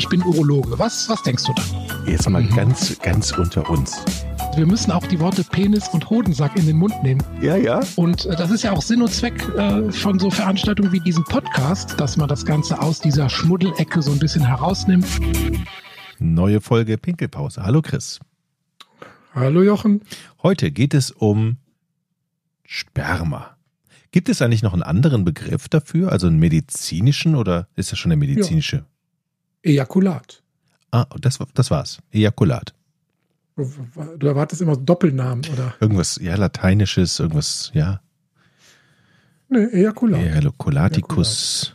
ich bin Urologe. Was, was denkst du da? Jetzt mal ganz, ganz unter uns. Wir müssen auch die Worte Penis und Hodensack in den Mund nehmen. Ja, ja. Und äh, das ist ja auch Sinn und Zweck äh, von so Veranstaltungen wie diesem Podcast, dass man das Ganze aus dieser Schmuddelecke so ein bisschen herausnimmt. Neue Folge Pinkelpause. Hallo Chris. Hallo Jochen. Heute geht es um Sperma. Gibt es eigentlich noch einen anderen Begriff dafür, also einen medizinischen oder ist das schon der medizinische? Ejakulat. Ah, das, das war's. Ejakulat. Du erwartest immer Doppelnamen, oder? Irgendwas, ja, lateinisches, irgendwas, ja. Nee, Ejakulat. Ejakulaticus.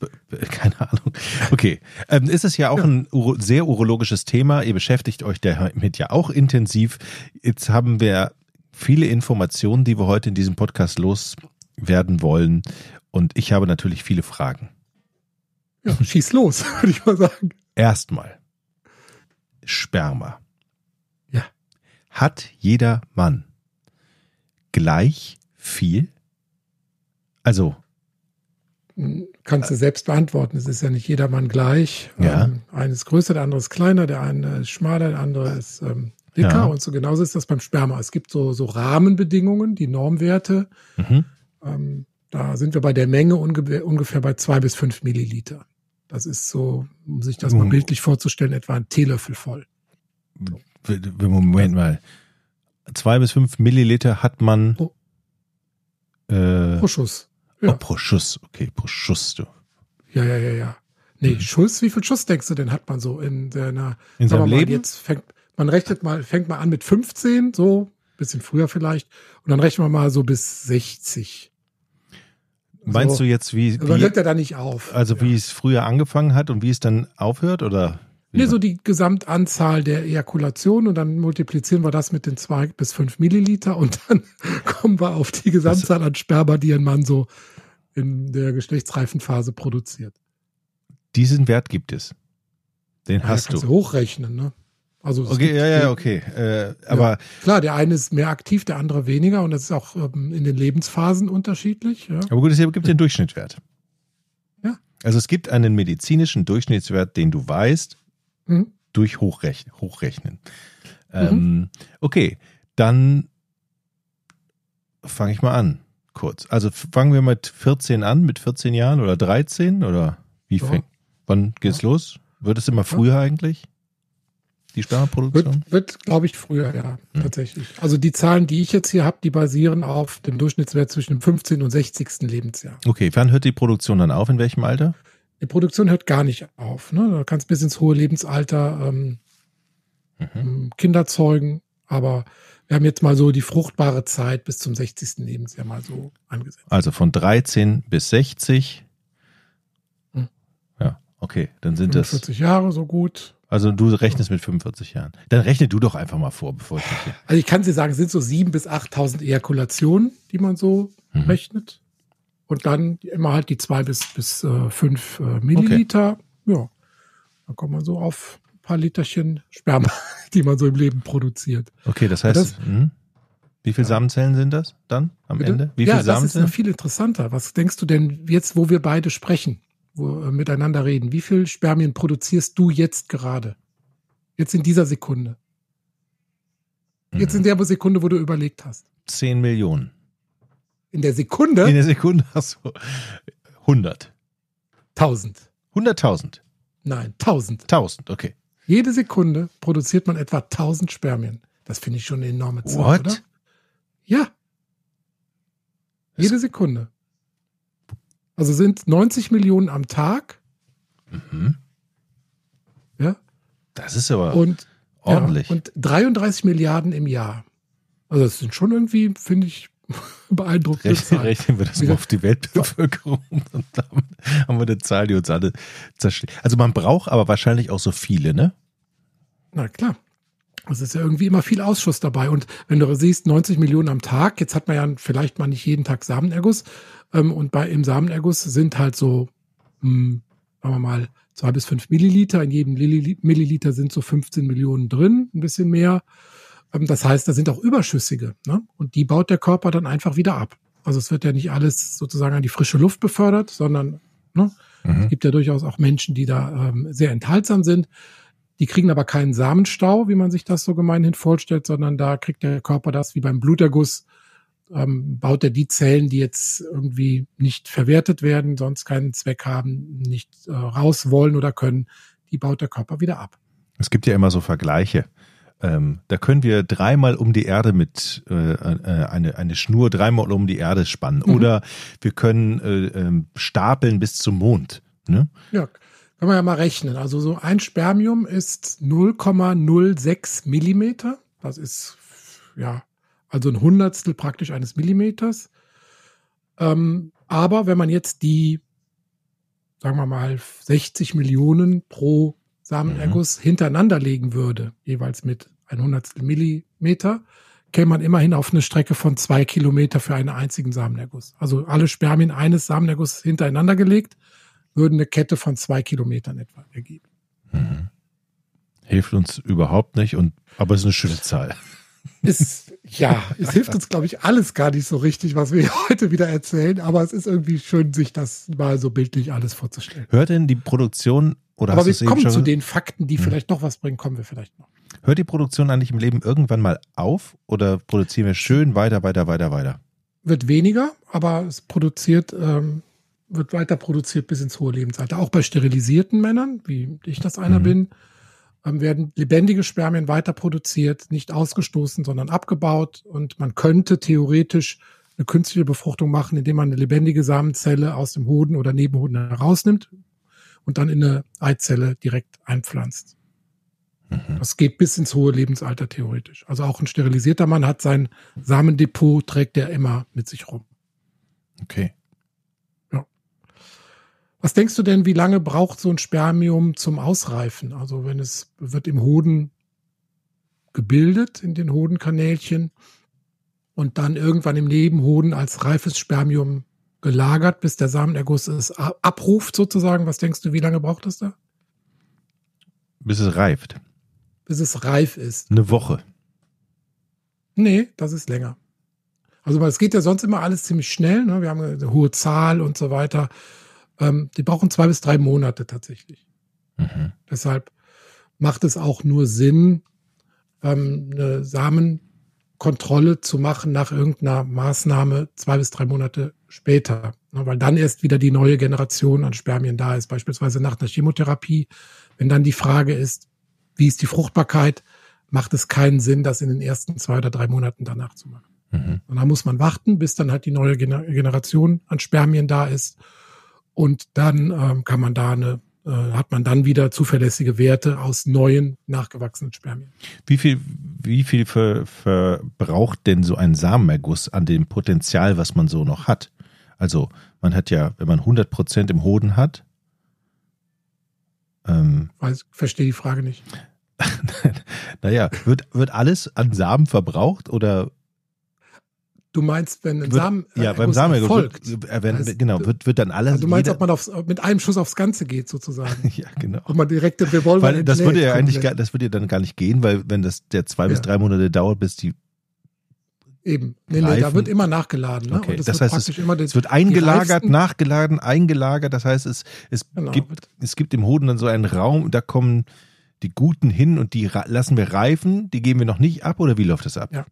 Keine Ahnung. Okay. Ähm, ist es ja auch ja. ein uro sehr urologisches Thema. Ihr beschäftigt euch damit ja auch intensiv. Jetzt haben wir viele Informationen, die wir heute in diesem Podcast loswerden wollen. Und ich habe natürlich viele Fragen. Ja, schieß los, würde ich mal sagen. Erstmal. Sperma. Ja. Hat jeder Mann gleich viel? Also. Kannst du selbst beantworten. Es ist ja nicht jeder Mann gleich. Ja. Ähm, eine ist größer, der andere ist kleiner, der eine ist schmaler, der andere ist ähm, dicker. Ja. Und so genauso ist das beim Sperma. Es gibt so, so Rahmenbedingungen, die Normwerte. Mhm. Ähm, da sind wir bei der Menge ungefähr, ungefähr bei zwei bis fünf Milliliter. Das ist so, um sich das mal bildlich vorzustellen, etwa ein Teelöffel voll. Moment mal. Zwei bis fünf Milliliter hat man pro, äh, pro Schuss. Ja. Oh, pro Schuss. Okay, pro Schuss, du. Ja, ja, ja, ja. Nee, mhm. Schuss, wie viel Schuss denkst du denn hat man so in seiner, in seinem mal, Leben? Jetzt fängt, man rechnet mal, fängt mal an mit 15, so, bisschen früher vielleicht, und dann rechnen wir mal so bis 60. Meinst so. du jetzt, wie. Hört ja da nicht auf. Also, ja. wie es früher angefangen hat und wie es dann aufhört, oder? Nee, so die Gesamtanzahl der Ejakulation und dann multiplizieren wir das mit den zwei bis fünf Milliliter und dann kommen wir auf die Gesamtzahl an Sperma, die ein Mann so in der geschlechtsreifen Phase produziert. Diesen Wert gibt es. Den ja, hast du. du hochrechnen, ne? Also okay, ja, ja, okay. Äh, aber ja, klar, der eine ist mehr aktiv, der andere weniger und das ist auch ähm, in den Lebensphasen unterschiedlich. Ja. Aber gut, es gibt den Durchschnittswert. Ja. Also es gibt einen medizinischen Durchschnittswert, den du weißt, mhm. durch Hochrechnen. Hochrechnen. Ähm, mhm. Okay, dann fange ich mal an, kurz. Also fangen wir mit 14 an, mit 14 Jahren oder 13 oder wie ja. fängt? Wann geht's los? Wird es immer früher eigentlich? Die Spermaproduktion? Wird, wird glaube ich, früher, ja, hm. tatsächlich. Also die Zahlen, die ich jetzt hier habe, die basieren auf dem Durchschnittswert zwischen dem 15. und 60. Lebensjahr. Okay, wann hört die Produktion dann auf? In welchem Alter? Die Produktion hört gar nicht auf. Ne? Du kannst bis ins hohe Lebensalter ähm, mhm. Ähm, Kinder zeugen, aber wir haben jetzt mal so die fruchtbare Zeit bis zum 60. Lebensjahr mal so angesetzt. Also von 13 bis 60. Hm. Ja, okay, dann sind 45 das. 40 Jahre so gut. Also du rechnest mit 45 Jahren. Dann rechne du doch einfach mal vor, bevor ich dich hier. Also ich kann dir sagen, es sind so 7.000 bis 8.000 Ejakulationen, die man so mhm. rechnet. Und dann immer halt die zwei bis, bis äh, fünf äh, Milliliter. Okay. Ja, dann kommt man so auf ein paar Literchen Sperma, die man so im Leben produziert. Okay, das heißt, das, mh, wie viele ja. Samenzellen sind das dann am Bitte? Ende? Wie ja, viele das ist noch viel interessanter. Was denkst du denn jetzt, wo wir beide sprechen? Wo, äh, miteinander reden. Wie viel Spermien produzierst du jetzt gerade? Jetzt in dieser Sekunde. Jetzt in mhm. der Sekunde, wo du überlegt hast. Zehn Millionen. In der Sekunde? In der Sekunde hast du 100. 1000. 100.000. Nein, 1000. 1000, okay. Jede Sekunde produziert man etwa 1000 Spermien. Das finde ich schon eine enorme Zahl, What? oder? Ja. Jede Sekunde. Also sind 90 Millionen am Tag. Mhm. Ja. Das ist aber und, ordentlich. Ja, und 33 Milliarden im Jahr. Also das sind schon irgendwie, finde ich, beeindruckend. Rechnen, rechnen wir das mal auf die Weltbevölkerung und dann haben wir eine Zahl, die uns alle zerschlägt. Also man braucht aber wahrscheinlich auch so viele, ne? Na klar. Es ist ja irgendwie immer viel Ausschuss dabei. Und wenn du siehst, 90 Millionen am Tag, jetzt hat man ja vielleicht mal nicht jeden Tag Samenerguss. Ähm, und bei im Samenerguss sind halt so, mh, hm, sagen wir mal, zwei bis fünf Milliliter. In jedem Milliliter sind so 15 Millionen drin, ein bisschen mehr. Ähm, das heißt, da sind auch Überschüssige. Ne? Und die baut der Körper dann einfach wieder ab. Also es wird ja nicht alles sozusagen an die frische Luft befördert, sondern ne, Mhm. Es gibt ja durchaus auch Menschen, die da ähm, sehr enthaltsam sind. Die kriegen aber keinen Samenstau, wie man sich das so gemeinhin vorstellt, sondern da kriegt der Körper das wie beim Bluterguss, ähm, baut er die Zellen, die jetzt irgendwie nicht verwertet werden, sonst keinen Zweck haben, nicht äh, raus wollen oder können, die baut der Körper wieder ab. Es gibt ja immer so Vergleiche. Ähm, da können wir dreimal um die Erde mit äh, äh, eine, eine Schnur dreimal um die Erde spannen. Mhm. Oder wir können äh, äh, stapeln bis zum Mond. Ne? Ja, kann man ja mal rechnen. Also so ein Spermium ist 0,06 Millimeter. Das ist ja also ein Hundertstel praktisch eines Millimeters. Ähm, aber wenn man jetzt die, sagen wir mal, 60 Millionen pro Samenerguss mhm. hintereinander legen würde, jeweils mit ein Hundertstel Millimeter, käme man immerhin auf eine Strecke von zwei Kilometer für einen einzigen Samenerguss. Also alle Spermien eines Samenergusses hintereinander gelegt, würden eine Kette von zwei Kilometern etwa ergeben. Mhm. Hilft uns überhaupt nicht, und aber es ist eine schöne Zahl. Ist, ja, es hilft uns, glaube ich, alles gar nicht so richtig, was wir heute wieder erzählen, aber es ist irgendwie schön, sich das mal so bildlich alles vorzustellen. Hört denn die Produktion oder Aber wir kommen zu den Fakten, die hm. vielleicht noch was bringen, kommen wir vielleicht noch. Hört die Produktion eigentlich im Leben irgendwann mal auf oder produzieren wir schön weiter, weiter, weiter, weiter? Wird weniger, aber es produziert, ähm, wird weiter produziert bis ins hohe Lebensalter. Auch bei sterilisierten Männern, wie ich das einer mhm. bin, ähm, werden lebendige Spermien weiter produziert, nicht ausgestoßen, sondern abgebaut. Und man könnte theoretisch eine künstliche Befruchtung machen, indem man eine lebendige Samenzelle aus dem Hoden oder Nebenhoden herausnimmt und dann in eine Eizelle direkt einpflanzt. Mhm. Das geht bis ins hohe Lebensalter theoretisch. Also auch ein sterilisierter Mann hat sein Samendepot, trägt er immer mit sich rum. Okay. Was denkst du denn, wie lange braucht so ein Spermium zum Ausreifen? Also wenn es wird im Hoden gebildet, in den Hodenkanälchen und dann irgendwann im Nebenhoden als reifes Spermium gelagert, bis der Samenerguss es abruft sozusagen. Was denkst du, wie lange braucht es da? Bis es reift. Bis es reif ist. Eine Woche. Nee, das ist länger. Also es geht ja sonst immer alles ziemlich schnell. Ne? Wir haben eine hohe Zahl und so weiter. Ähm, die brauchen zwei bis drei Monate tatsächlich. Mhm. Deshalb macht es auch nur Sinn, ähm, eine Samenkontrolle zu machen nach irgendeiner Maßnahme zwei bis drei Monate später. Weil dann erst wieder die neue Generation an Spermien da ist, beispielsweise nach einer Chemotherapie. Wenn dann die Frage ist, wie ist die Fruchtbarkeit, macht es keinen Sinn, das in den ersten zwei oder drei Monaten danach zu machen. Mhm. Und dann muss man warten, bis dann halt die neue Generation an Spermien da ist und dann ähm, kann man da eine, äh, hat man dann wieder zuverlässige Werte aus neuen, nachgewachsenen Spermien. Wie viel, wie viel ver, verbraucht denn so ein Samenerguss an dem Potenzial, was man so noch hat? Also man hat ja, wenn man 100 Prozent im Hoden hat. Ähm, Weiß, verstehe die Frage nicht. naja, wird, wird alles an Samen verbraucht oder Du meinst, wenn ein Samen ja, beim Samen folgt, äh, wenn, heißt, genau, wird, wird dann alles. Also du meinst, jeder, ob man aufs, mit einem Schuss aufs Ganze geht, sozusagen. ja, genau. Ob man direkt den Revolver weil Das würde ja eigentlich, gar, das würde ja dann gar nicht gehen, weil wenn das der zwei ja. bis drei Monate dauert, bis die Eben. Nee, nee, da wird immer nachgeladen. Ne? Okay. das, das heißt, es, den, es, wird eingelagert, nachgeladen, eingelagert. Das heißt, es, es, genau. gibt, es gibt im Hoden dann so einen Raum, da kommen die Guten hin und die lassen wir reifen. Die geben wir noch nicht ab oder wie läuft das ab? Ja.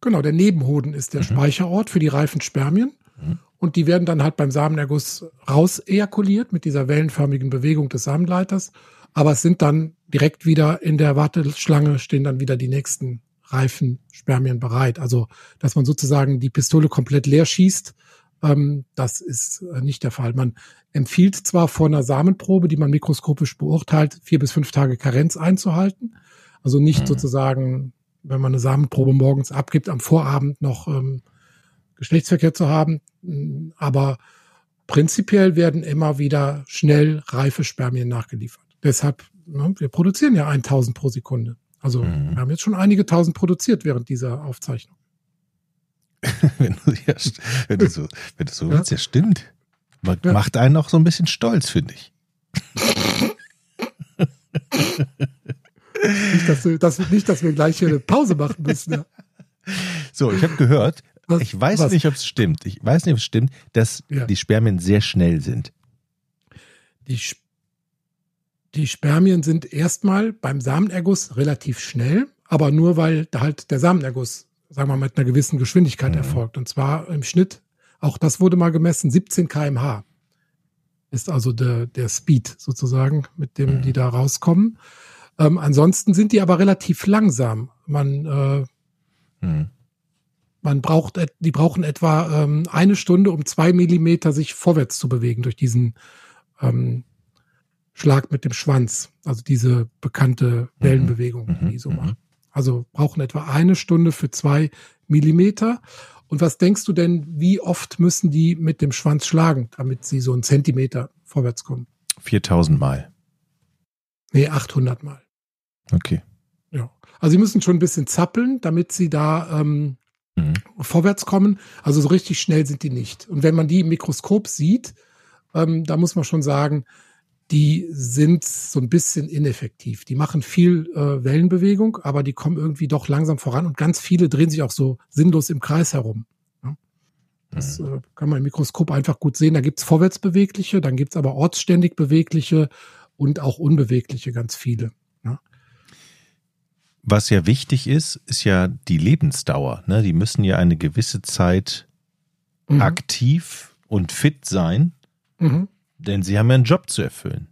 Genau, der Nebenhoden ist der mhm. Speicherort für die reifen Spermien. Mhm. Und die werden dann halt beim Samenerguss raus ejakuliert mit dieser wellenförmigen Bewegung des Samenleiters. Aber es sind dann direkt wieder in der Warteschlange stehen dann wieder die nächsten reifen Spermien bereit. Also, dass man sozusagen die Pistole komplett leer schießt, ähm, das ist äh, nicht der Fall. Man empfiehlt zwar vor einer Samenprobe, die man mikroskopisch beurteilt, vier bis fünf Tage Karenz einzuhalten. Also nicht mhm. sozusagen wenn man eine Samenprobe morgens abgibt, am Vorabend noch ähm, Geschlechtsverkehr zu haben. Aber prinzipiell werden immer wieder schnell reife Spermien nachgeliefert. Deshalb, ne, wir produzieren ja 1000 pro Sekunde. Also mhm. wir haben jetzt schon einige tausend produziert während dieser Aufzeichnung. wenn, du, ja, wenn, du so, wenn du so ja? willst, ja stimmt. Macht einen auch so ein bisschen stolz, finde ich. Nicht, dass, du, dass, nicht, dass wir gleich hier eine Pause machen müssen. Ja. So, ich habe gehört, was, ich weiß was? nicht, ob es stimmt. Ich weiß nicht, ob es stimmt, dass ja. die Spermien sehr schnell sind. Die, die Spermien sind erstmal beim Samenerguss relativ schnell, aber nur weil halt der Samenerguss, sagen wir mal, mit einer gewissen Geschwindigkeit mhm. erfolgt. Und zwar im Schnitt, auch das wurde mal gemessen, 17 kmh ist also der, der Speed sozusagen, mit dem mhm. die da rauskommen. Ähm, ansonsten sind die aber relativ langsam. Man, äh, mhm. man braucht, die brauchen etwa ähm, eine Stunde, um zwei Millimeter sich vorwärts zu bewegen durch diesen ähm, Schlag mit dem Schwanz. Also diese bekannte mhm. Wellenbewegung, mhm. die die so mhm. machen. Also brauchen etwa eine Stunde für zwei Millimeter. Und was denkst du denn, wie oft müssen die mit dem Schwanz schlagen, damit sie so einen Zentimeter vorwärts kommen? 4000 Mal. Nee, 800 Mal. Okay. Ja. Also sie müssen schon ein bisschen zappeln, damit sie da ähm, mhm. vorwärts kommen. Also so richtig schnell sind die nicht. Und wenn man die im Mikroskop sieht, ähm, da muss man schon sagen, die sind so ein bisschen ineffektiv. Die machen viel äh, Wellenbewegung, aber die kommen irgendwie doch langsam voran und ganz viele drehen sich auch so sinnlos im Kreis herum. Ja? Das mhm. äh, kann man im Mikroskop einfach gut sehen. Da gibt's vorwärtsbewegliche, dann gibt's aber ortsständig bewegliche und auch unbewegliche ganz viele. Was ja wichtig ist, ist ja die Lebensdauer. Ne? Die müssen ja eine gewisse Zeit mhm. aktiv und fit sein. Mhm denn sie haben ja einen Job zu erfüllen.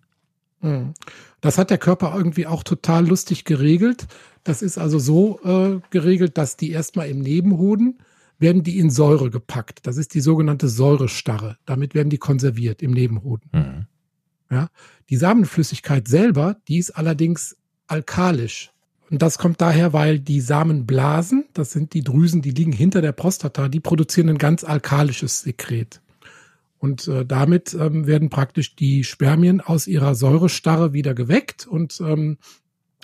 Hm. Das hat der Körper irgendwie auch total lustig geregelt. Das ist also so äh, geregelt, dass die erstmal im Nebenhoden werden die in Säure gepackt. Das ist die sogenannte Säurestarre. Damit werden die konserviert im Nebenhoden. Mhm. Ja, die Samenflüssigkeit selber, die ist allerdings alkalisch. Und das kommt daher, weil die Samenblasen, das sind die Drüsen, die liegen hinter der Prostata, die produzieren ein ganz alkalisches Sekret. Und äh, damit ähm, werden praktisch die Spermien aus ihrer Säurestarre wieder geweckt und ähm,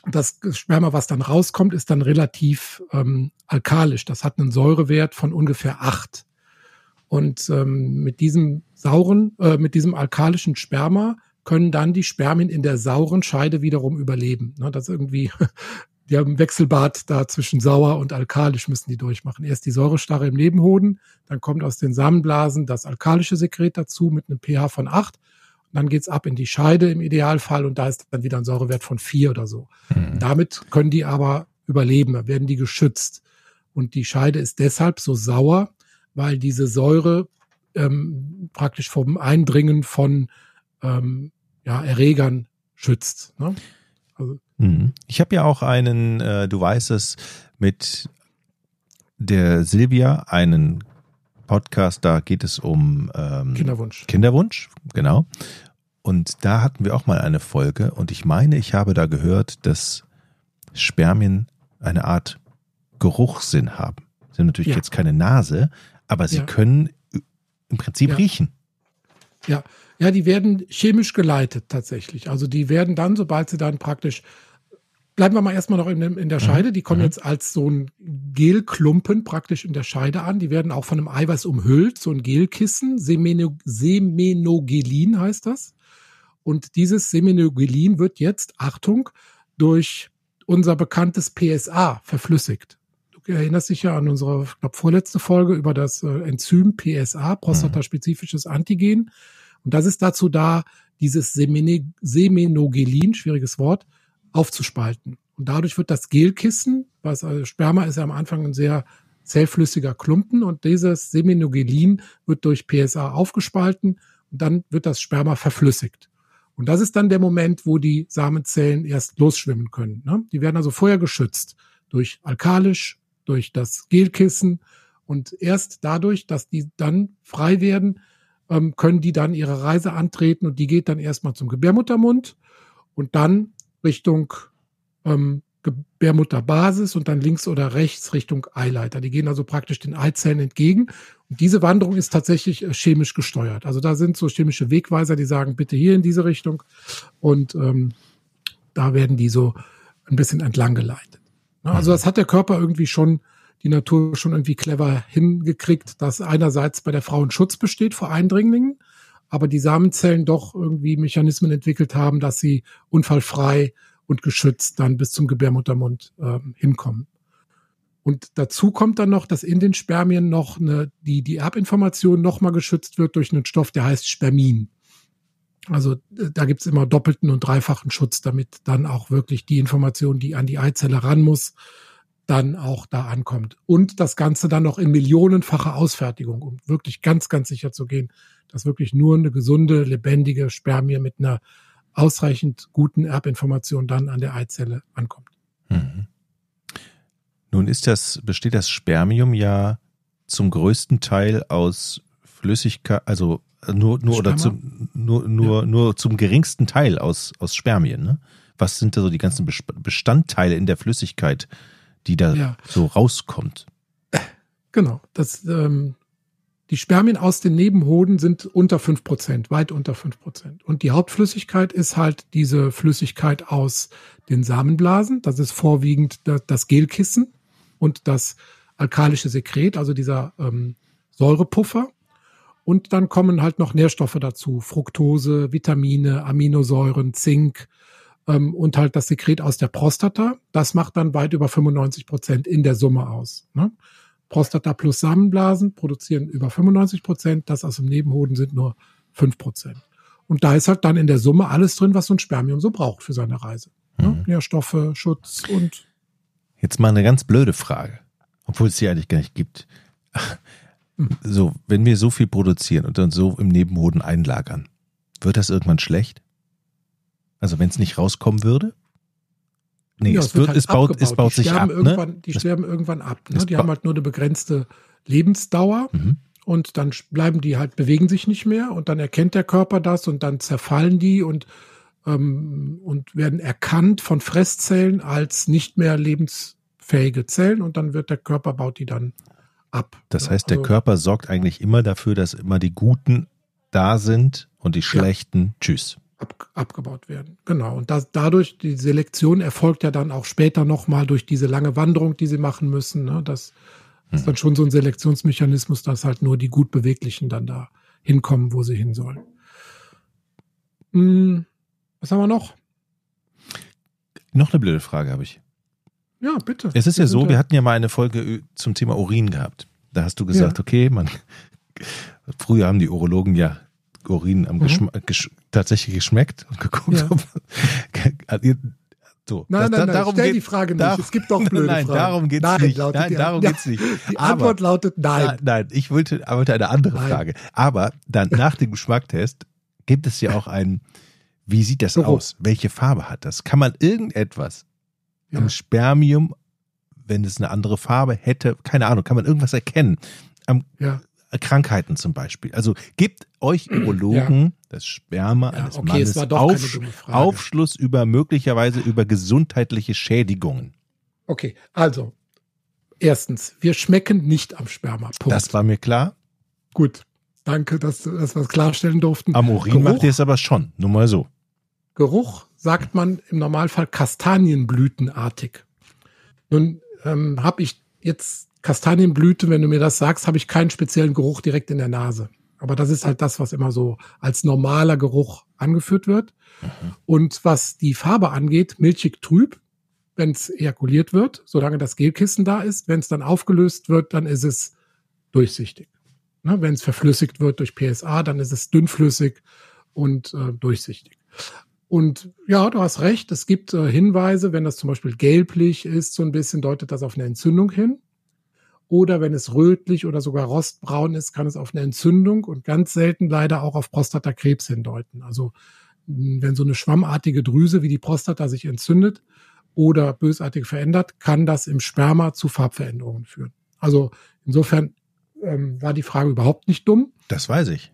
das Sperma, was dann rauskommt, ist dann relativ ähm, alkalisch. Das hat einen Säurewert von ungefähr acht. Und ähm, mit diesem sauren, äh, mit diesem alkalischen Sperma können dann die Spermien in der sauren Scheide wiederum überleben. Ne, das ist irgendwie die haben Wechselbad da zwischen sauer und alkalisch müssen die durchmachen. Erst die Säurestarre im Nebenhoden, dann kommt aus den Samenblasen das alkalische Sekret dazu mit einem pH von 8. Und dann geht's ab in die Scheide im Idealfall und da ist dann wieder ein Säurewert von 4 oder so. Mhm. Damit können die aber überleben, werden die geschützt. Und die Scheide ist deshalb so sauer, weil diese Säure ähm, praktisch vom Eindringen von ähm, ja, Erregern schützt. Ne? Also. Ich habe ja auch einen, äh, du weißt es, mit der Silvia einen Podcast, da geht es um ähm, Kinderwunsch. Kinderwunsch, genau. Und da hatten wir auch mal eine Folge und ich meine, ich habe da gehört, dass Spermien eine Art Geruchssinn haben. Sie haben natürlich ja. jetzt keine Nase, aber sie ja. können im Prinzip ja. riechen. Ja, ja, die werden chemisch geleitet tatsächlich. Also die werden dann, sobald sie dann praktisch, bleiben wir mal erstmal noch in, in der mhm. Scheide, die kommen mhm. jetzt als so ein Gelklumpen praktisch in der Scheide an. Die werden auch von einem Eiweiß umhüllt, so ein Gelkissen, Semeno, Semenogelin heißt das. Und dieses Semenogelin wird jetzt, Achtung, durch unser bekanntes PSA verflüssigt. Du erinnerst dich ja an unsere, glaube, vorletzte Folge über das äh, Enzym PSA, prostataspezifisches Antigen. Und das ist dazu da, dieses Semenogelin, schwieriges Wort, aufzuspalten. Und dadurch wird das Gelkissen, was also Sperma ist ja am Anfang ein sehr zellflüssiger Klumpen und dieses Semenogelin wird durch PSA aufgespalten und dann wird das Sperma verflüssigt. Und das ist dann der Moment, wo die Samenzellen erst losschwimmen können. Ne? Die werden also vorher geschützt durch alkalisch, durch das Gelkissen und erst dadurch, dass die dann frei werden, ähm, können die dann ihre Reise antreten und die geht dann erstmal zum Gebärmuttermund und dann Richtung ähm, Gebärmutterbasis und dann links oder rechts Richtung Eileiter. Die gehen also praktisch den Eizellen entgegen. Und diese Wanderung ist tatsächlich äh, chemisch gesteuert. Also da sind so chemische Wegweiser, die sagen, bitte hier in diese Richtung. Und ähm, da werden die so ein bisschen entlang geleitet. Also das hat der Körper irgendwie schon die Natur schon irgendwie clever hingekriegt, dass einerseits bei der Frau ein Schutz besteht vor Eindringlingen, aber die Samenzellen doch irgendwie Mechanismen entwickelt haben, dass sie unfallfrei und geschützt dann bis zum Gebärmuttermund äh, hinkommen. Und dazu kommt dann noch, dass in den Spermien noch eine, die, die Erbinformation nochmal geschützt wird durch einen Stoff, der heißt Spermin. Also da gibt's immer doppelten und dreifachen Schutz, damit dann auch wirklich die Information, die an die Eizelle ran muss, dann auch da ankommt. Und das Ganze dann noch in millionenfacher Ausfertigung, um wirklich ganz, ganz sicher zu gehen, dass wirklich nur eine gesunde, lebendige Spermie mit einer ausreichend guten Erbinformation dann an der Eizelle ankommt. Mhm. Nun ist das, besteht das Spermium ja zum größten Teil aus Flüssigkeit, also nur, nur oder zum, nur, nur, ja. nur zum geringsten Teil aus, aus Spermien. Ne? Was sind da so die ganzen Bestandteile in der Flüssigkeit, die da ja. so rauskommt. Genau. Das, ähm, die Spermien aus den Nebenhoden sind unter fünf Prozent, weit unter fünf Prozent. Und die Hauptflüssigkeit ist halt diese Flüssigkeit aus den Samenblasen. Das ist vorwiegend das Gelkissen und das alkalische Sekret, also dieser ähm, Säurepuffer. Und dann kommen halt noch Nährstoffe dazu. Fructose, Vitamine, Aminosäuren, Zink, ähm, und halt das Sekret aus der Prostata. Das macht dann weit über 95 Prozent in der Summe aus. Ne? Prostata plus Samenblasen produzieren über 95 Prozent, das aus dem Nebenhoden sind nur 5 Prozent. Und da ist halt dann in der Summe alles drin, was so ein Spermium so braucht für seine Reise. Ne? Mhm. Nährstoffe, Schutz und. Jetzt mal eine ganz blöde Frage, obwohl es sie eigentlich gar nicht gibt. Hm. So, wenn wir so viel produzieren und dann so im Nebenhoden einlagern, wird das irgendwann schlecht? Also wenn es nicht rauskommen würde? Nee, ja, es, es, wird, halt es, baut, es baut sich ab. Ne? Die das sterben irgendwann ab. Ne? Die haben halt nur eine begrenzte Lebensdauer. Mhm. Und dann bleiben die halt, bewegen sich nicht mehr und dann erkennt der Körper das und dann zerfallen die und, ähm, und werden erkannt von Fresszellen als nicht mehr lebensfähige Zellen und dann wird der Körper, baut die dann ab. Das heißt, der also, Körper sorgt eigentlich immer dafür, dass immer die Guten da sind und die Schlechten, ja. tschüss ab, abgebaut werden. Genau. Und das, dadurch, die Selektion erfolgt ja dann auch später nochmal durch diese lange Wanderung, die sie machen müssen. Ne? Das ist hm. dann schon so ein Selektionsmechanismus, dass halt nur die gut Beweglichen dann da hinkommen, wo sie hin sollen. Hm, was haben wir noch? Noch eine blöde Frage habe ich. Ja, bitte. Es ist wir ja so, wir hatten ja mal eine Folge zum Thema Urin gehabt. Da hast du gesagt, ja. okay, man, früher haben die Urologen ja Urin am mhm. Geschma gesch tatsächlich geschmeckt und geguckt, ja. ob, so, nein, das, nein, nein, darum stell geht, die Frage nicht. Es gibt doch blöde nein, Fragen. Darum geht's nein, nicht. Nein, die, darum ja, geht's nicht. Die Aber, Antwort lautet nein. Nein, nein ich wollte, wollte eine andere nein. Frage. Aber dann nach dem Geschmacktest gibt es ja auch einen, wie sieht das Geruch. aus? Welche Farbe hat das? Kann man irgendetwas ja. am Spermium, wenn es eine andere Farbe hätte, keine Ahnung, kann man irgendwas erkennen? Am, ja. Krankheiten zum Beispiel. Also gibt euch Urologen ja. das Sperma ja, eines okay, Mannes Auf, Aufschluss über möglicherweise über gesundheitliche Schädigungen. Okay, also erstens, wir schmecken nicht am Sperma. Punkt. Das war mir klar. Gut, danke, dass, dass wir es klarstellen durften. Am Urin Geruch, macht ihr es aber schon, nur mal so. Geruch sagt man im Normalfall kastanienblütenartig. Nun ähm, habe ich jetzt Kastanienblüte, wenn du mir das sagst, habe ich keinen speziellen Geruch direkt in der Nase. Aber das ist halt das, was immer so als normaler Geruch angeführt wird. Mhm. Und was die Farbe angeht, milchig trüb, wenn es ejakuliert wird, solange das Gelkissen da ist. Wenn es dann aufgelöst wird, dann ist es durchsichtig. Ne, wenn es verflüssigt wird durch PSA, dann ist es dünnflüssig und äh, durchsichtig. Und ja, du hast recht, es gibt äh, Hinweise, wenn das zum Beispiel gelblich ist, so ein bisschen deutet das auf eine Entzündung hin. Oder wenn es rötlich oder sogar rostbraun ist, kann es auf eine Entzündung und ganz selten leider auch auf Prostatakrebs hindeuten. Also wenn so eine schwammartige Drüse wie die Prostata sich entzündet oder bösartig verändert, kann das im Sperma zu Farbveränderungen führen. Also insofern ähm, war die Frage überhaupt nicht dumm. Das weiß ich.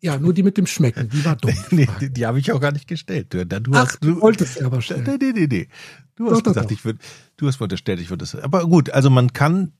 Ja, nur die mit dem Schmecken, die war dumm. nee, die, die habe ich auch gar nicht gestellt. Du, du Ach, hast, du wolltest aber stellen. Nee, nee, nee, nee. Du hast doch, gesagt, ich würde, du hast unterstellt, ich würde das. Aber gut, also man kann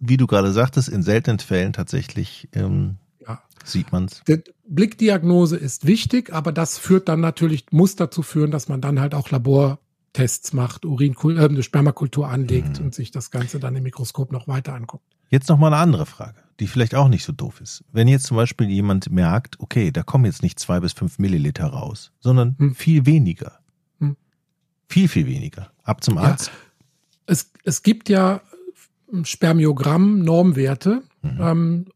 wie du gerade sagtest, in seltenen Fällen tatsächlich ähm, ja. sieht man es. Blickdiagnose ist wichtig, aber das führt dann natürlich, muss dazu führen, dass man dann halt auch Labortests macht, Urin, äh, eine Spermakultur anlegt mhm. und sich das Ganze dann im Mikroskop noch weiter anguckt. Jetzt noch mal eine andere Frage, die vielleicht auch nicht so doof ist. Wenn jetzt zum Beispiel jemand merkt, okay, da kommen jetzt nicht zwei bis fünf Milliliter raus, sondern hm. viel weniger. Hm. Viel, viel weniger. Ab zum Arzt. Ja. Es, es gibt ja Spermiogramm-Normwerte, mhm. ähm,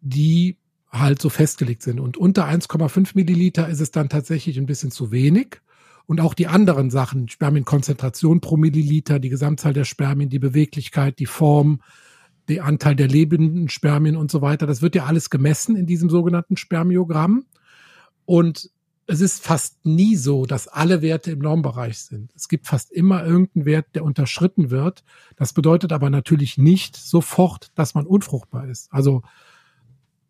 die halt so festgelegt sind. Und unter 1,5 Milliliter ist es dann tatsächlich ein bisschen zu wenig. Und auch die anderen Sachen, Spermienkonzentration pro Milliliter, die Gesamtzahl der Spermien, die Beweglichkeit, die Form, der Anteil der lebenden Spermien und so weiter, das wird ja alles gemessen in diesem sogenannten Spermiogramm. Und es ist fast nie so, dass alle Werte im Normbereich sind. Es gibt fast immer irgendeinen Wert, der unterschritten wird. Das bedeutet aber natürlich nicht sofort, dass man unfruchtbar ist. Also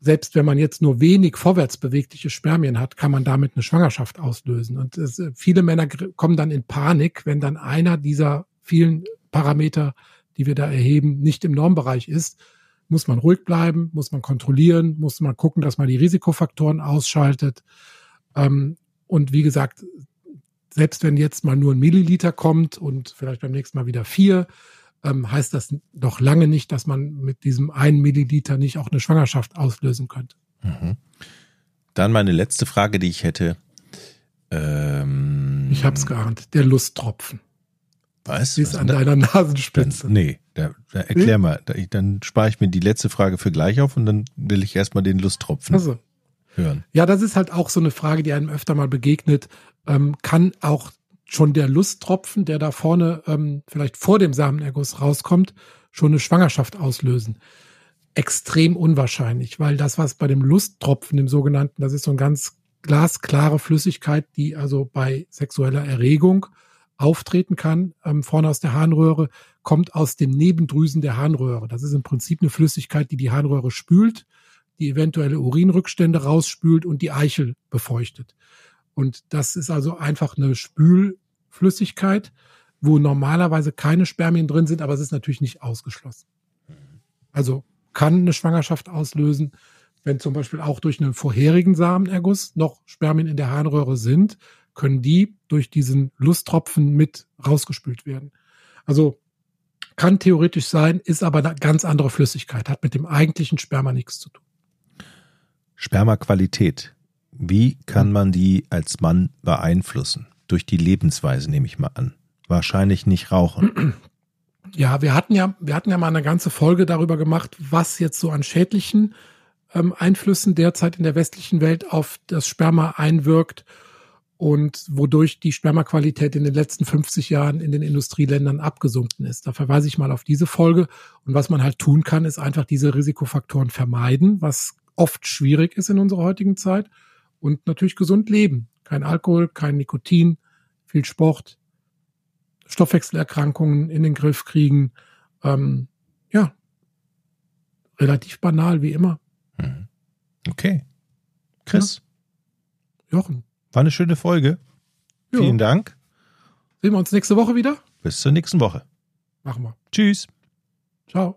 selbst wenn man jetzt nur wenig vorwärts bewegliche Spermien hat, kann man damit eine Schwangerschaft auslösen. Und es, viele Männer kommen dann in Panik, wenn dann einer dieser vielen Parameter, die wir da erheben, nicht im Normbereich ist. Muss man ruhig bleiben, muss man kontrollieren, muss man gucken, dass man die Risikofaktoren ausschaltet. Ähm, und wie gesagt, selbst wenn jetzt mal nur ein Milliliter kommt und vielleicht beim nächsten Mal wieder vier, ähm, heißt das doch lange nicht, dass man mit diesem einen Milliliter nicht auch eine Schwangerschaft auslösen könnte. Mhm. Dann meine letzte Frage, die ich hätte. Ähm, ich hab's geahnt, der Lusttropfen. Was? Ist an deiner Nasenspitze. Dann, nee, da, da erklär nee? mal. Da, dann spare ich mir die letzte Frage für gleich auf und dann will ich erstmal den Lusttropfen. Also, hören. Ja, das ist halt auch so eine Frage, die einem öfter mal begegnet. Ähm, kann auch schon der Lusttropfen, der da vorne ähm, vielleicht vor dem Samenerguss rauskommt, schon eine Schwangerschaft auslösen? Extrem unwahrscheinlich, weil das, was bei dem Lusttropfen, dem sogenannten, das ist so eine ganz glasklare Flüssigkeit, die also bei sexueller Erregung auftreten kann, ähm, vorne aus der Harnröhre, kommt aus den Nebendrüsen der Harnröhre. Das ist im Prinzip eine Flüssigkeit, die die Harnröhre spült die eventuelle Urinrückstände rausspült und die Eichel befeuchtet. Und das ist also einfach eine Spülflüssigkeit, wo normalerweise keine Spermien drin sind, aber es ist natürlich nicht ausgeschlossen. Also kann eine Schwangerschaft auslösen, wenn zum Beispiel auch durch einen vorherigen Samenerguss noch Spermien in der Harnröhre sind, können die durch diesen Lusttropfen mit rausgespült werden. Also kann theoretisch sein, ist aber eine ganz andere Flüssigkeit, hat mit dem eigentlichen Sperma nichts zu tun. Spermaqualität. Wie kann man die als Mann beeinflussen? Durch die Lebensweise nehme ich mal an. Wahrscheinlich nicht rauchen. Ja, wir hatten ja, wir hatten ja mal eine ganze Folge darüber gemacht, was jetzt so an schädlichen ähm, Einflüssen derzeit in der westlichen Welt auf das Sperma einwirkt und wodurch die Spermaqualität in den letzten 50 Jahren in den Industrieländern abgesunken ist. Da verweise ich mal auf diese Folge. Und was man halt tun kann, ist einfach diese Risikofaktoren vermeiden, was oft schwierig ist in unserer heutigen Zeit. Und natürlich gesund leben. Kein Alkohol, kein Nikotin, viel Sport, Stoffwechselerkrankungen in den Griff kriegen. Ähm, ja, relativ banal wie immer. Mhm. Okay. Chris. Ja. Jochen. War eine schöne Folge. Jo. Vielen Dank. Sehen wir uns nächste Woche wieder? Bis zur nächsten Woche. Machen wir. Tschüss. Ciao.